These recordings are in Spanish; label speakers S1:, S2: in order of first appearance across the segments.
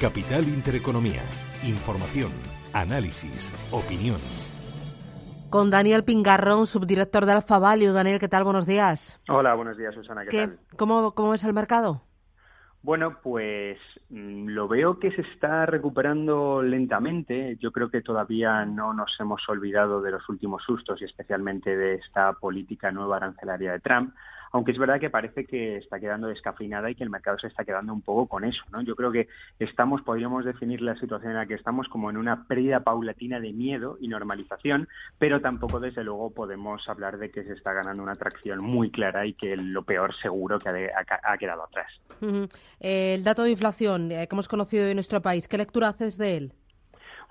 S1: Capital Intereconomía. Información, análisis, opinión.
S2: Con Daniel Pingarrón, subdirector de Alfa Value. Daniel, ¿qué tal? Buenos días.
S3: Hola, buenos días, Susana. ¿Qué, tal?
S2: ¿Cómo, ¿Cómo es el mercado?
S3: Bueno, pues mm, lo veo que se está recuperando lentamente. Yo creo que todavía no nos hemos olvidado de los últimos sustos y especialmente de esta política nueva arancelaria de Trump aunque es verdad que parece que está quedando descafeinada y que el mercado se está quedando un poco con eso, ¿no? Yo creo que estamos, podríamos definir la situación en la que estamos como en una pérdida paulatina de miedo y normalización, pero tampoco desde luego podemos hablar de que se está ganando una atracción muy clara y que lo peor seguro que ha, quedado atrás.
S2: el dato de inflación eh, que hemos conocido en nuestro país, ¿qué lectura haces de él?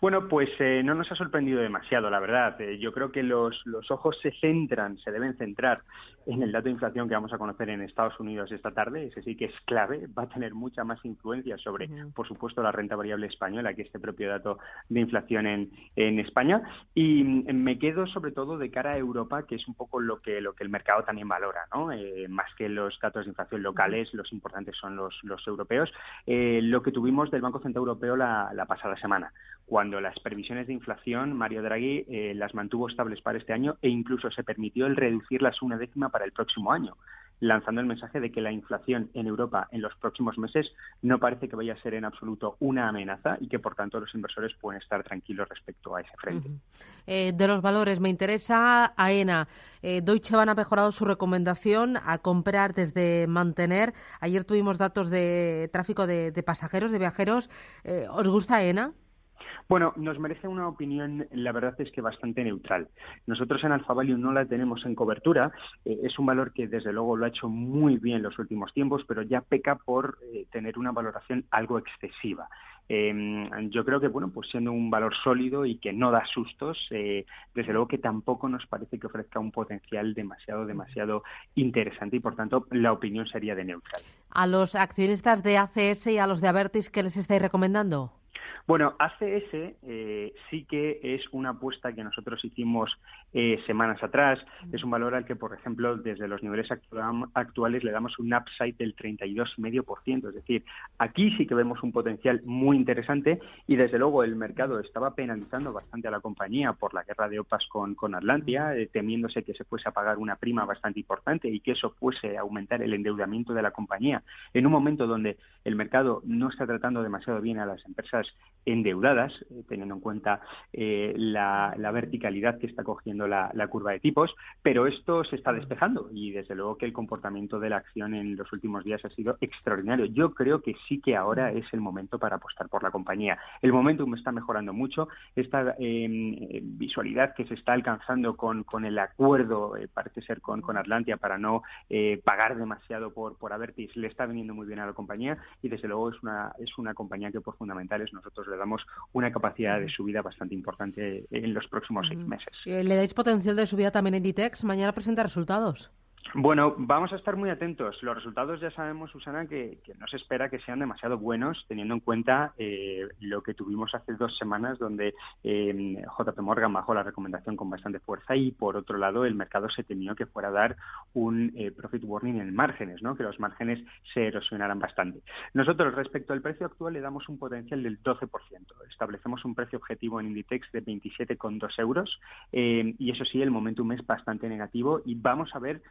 S3: Bueno, pues eh, no nos ha sorprendido demasiado, la verdad. Eh, yo creo que los, los ojos se centran, se deben centrar en el dato de inflación que vamos a conocer en Estados Unidos esta tarde. Ese sí que es clave, va a tener mucha más influencia sobre, por supuesto, la renta variable española que este propio dato de inflación en, en España. Y mm, me quedo sobre todo de cara a Europa, que es un poco lo que, lo que el mercado también valora, ¿no? Eh, más que los datos de inflación locales, los importantes son los, los europeos. lo que tuvimos del Banco Central Europeo la, la pasada semana cuando las previsiones de inflación, Mario Draghi eh, las mantuvo estables para este año e incluso se permitió el reducirlas una décima para el próximo año, lanzando el mensaje de que la inflación en Europa en los próximos meses no parece que vaya a ser en absoluto una amenaza y que, por tanto, los inversores pueden estar tranquilos respecto a ese frente.
S2: Eh, de los valores, me interesa AENA. Eh, Deutsche Bahn ha mejorado su recomendación a comprar desde mantener. Ayer tuvimos datos de tráfico de, pasajeros, de viajeros. ¿Os gusta AENA?
S3: Bueno, nos merece una opinión, la verdad es que bastante neutral. Nosotros en Alfa no la tenemos en cobertura. Eh, es un valor que desde luego lo ha hecho muy bien en los últimos tiempos, pero ya peca por eh, tener una valoración algo excesiva. Em, yo creo que, bueno, pues siendo un valor sólido y que no da sustos, eh, desde luego que tampoco nos parece que ofrezca un potencial demasiado, demasiado interesante y, por tanto, la opinión sería de neutral.
S2: ¿A los accionistas de ACS y a los de Avertis qué les estáis recomendando?
S3: Bueno, ACS eh, sí que es una apuesta que nosotros hicimos eh, semanas atrás. Es un valor al que, por ejemplo, desde los niveles actuales le damos un upside del 32,5%. Es decir, aquí sí que vemos un potencial muy interesante y, desde luego, el mercado estaba penalizando bastante a la compañía por la guerra de OPAS con, con Atlantia, eh, temiéndose que se fuese a pagar una prima bastante importante y que eso fuese a aumentar el endeudamiento de la compañía en un momento donde el mercado no está tratando demasiado bien a las empresas endeudadas, eh, teniendo en cuenta eh, la, verticalidad que está cogiendo la, curva de tipos, pero esto se está despejando y desde luego que el comportamiento de la acción en los últimos días ha sido extraordinario. Yo creo que sí que ahora es el momento para apostar por la compañía. El momentum está mejorando mucho, esta em, visualidad que se está alcanzando con, con el acuerdo, eh, parece ser con, con Atlantia, para no pagar demasiado por, por Avertis, le está viniendo muy bien a la compañía y desde luego es una, es una compañía que por fundamentales nosotros le damos una capacidad de subida bastante importante en los próximos seis meses.
S2: ¿Le dais potencial de subida también en Ditex? Mañana presenta resultados.
S3: Bueno, vamos a estar muy atentos. Los resultados ya sabemos, Susana, que, no se espera que sean demasiado buenos, teniendo en cuenta eh, lo que tuvimos hace dos semanas, donde eh, JP Morgan bajó la recomendación con bastante fuerza y, por otro lado, el mercado se temió que fuera a dar un eh, profit warning en márgenes, ¿no? que los márgenes se erosionaran bastante. Nosotros, respecto al precio actual, le damos un potencial del 12%. Establecemos un precio objetivo en Inditex de 27,2 euros y, eso sí, el momentum es bastante negativo y vamos a ver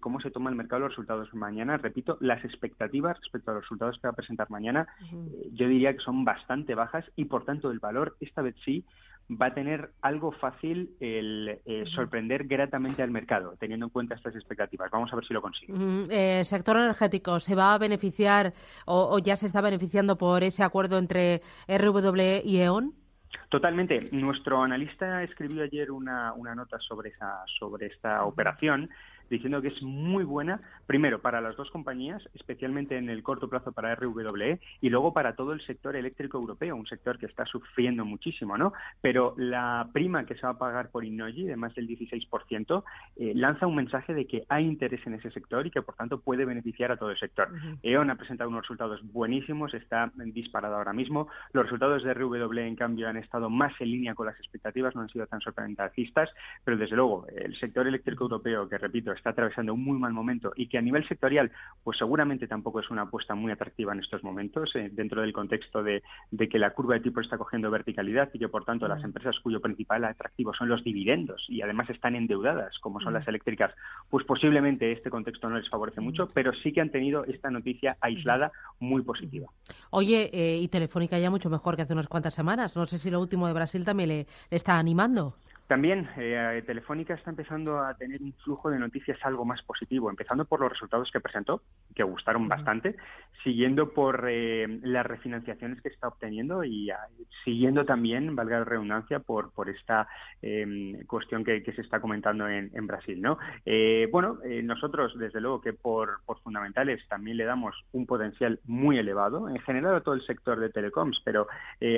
S3: cómo se toma el mercado los resultados mañana. Repito, las expectativas respecto a los resultados que va a presentar mañana, eh, yo diría que son bastante bajas y, por tanto, el valor esta vez sí va a tener algo fácil el eh, sorprender gratamente al mercado, teniendo en cuenta estas expectativas. Vamos a ver si lo consigue.
S2: Eh, sector energético, ¿se va a beneficiar o, ya se está beneficiando por ese acuerdo entre RWE y E.ON?
S3: Totalmente. Nuestro analista escribió ayer una, una nota sobre, esa, sobre esta operación diciendo que es muy buena, primero, para las dos compañías, especialmente en el corto plazo para RWE, y luego para todo el sector eléctrico europeo, un sector que está sufriendo muchísimo, ¿no? Pero la prima que se va a pagar por Innoji, de más del 16%, eh, lanza un mensaje de que hay interés en ese sector y que, por tanto, puede beneficiar a todo el sector. E.ON ha presentado unos resultados buenísimos, está disparado ahora mismo. Los resultados de RWE, en cambio, han estado más en línea con las expectativas, no han sido tan sorprendentistas, pero desde luego el sector eléctrico europeo, que repito, está atravesando un muy mal momento y que a nivel sectorial, pues seguramente tampoco es una apuesta muy atractiva en estos momentos, eh, dentro del contexto de, que la curva de tipo está cogiendo verticalidad y que, por tanto, las empresas cuyo principal atractivo son los dividendos y además están endeudadas, como son las eléctricas, pues posiblemente este contexto no les favorece mucho, pero sí que han tenido esta noticia aislada muy positiva.
S2: Oye, eh, y Telefónica ya mucho mejor que hace unas cuantas semanas. No sé si lo último de Brasil también le está animando.
S3: También eh, Telefónica está empezando a tener un flujo de noticias algo más positivo, empezando por los resultados que presentó, que gustaron bastante, siguiendo por eh, las refinanciaciones que está obteniendo y ah, siguiendo también, valga la redundancia, por, por esta em, cuestión que, se está comentando en, Brasil. ¿no? Eh, bueno, nosotros, desde luego, que por, por fundamentales también le damos un potencial muy elevado, en general a todo el sector de telecoms, pero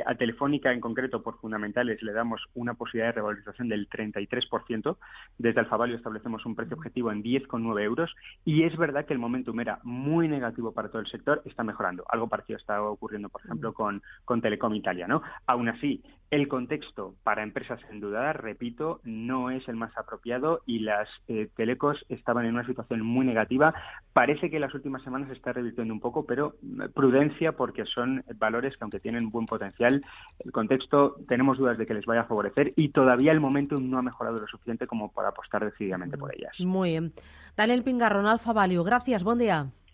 S3: a Telefónica en concreto, por fundamentales, le damos una posibilidad de revalorización del 33%. Desde Alfavalio establecemos un precio objetivo en 10,9 euros y es verdad que el momentum era muy negativo para todo el sector, está mejorando. Algo parecido está ocurriendo, por ejemplo, con, con Telecom Italia. ¿no? Aún así, el contexto para empresas endeudadas, repito, no es el más apropiado y las eh, telecos estaban en una situación muy negativa. Parece que en las últimas semanas se está revirtiendo un poco, pero mm, prudencia porque son valores que aunque tienen buen potencial, el contexto tenemos dudas de que les vaya a favorecer y todavía el momento no ha mejorado lo suficiente como para apostar decididamente por ellas.
S2: Muy bien. Daniel Pingarrón, Alfa Value. Gracias, buen día.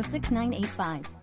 S4: 06985.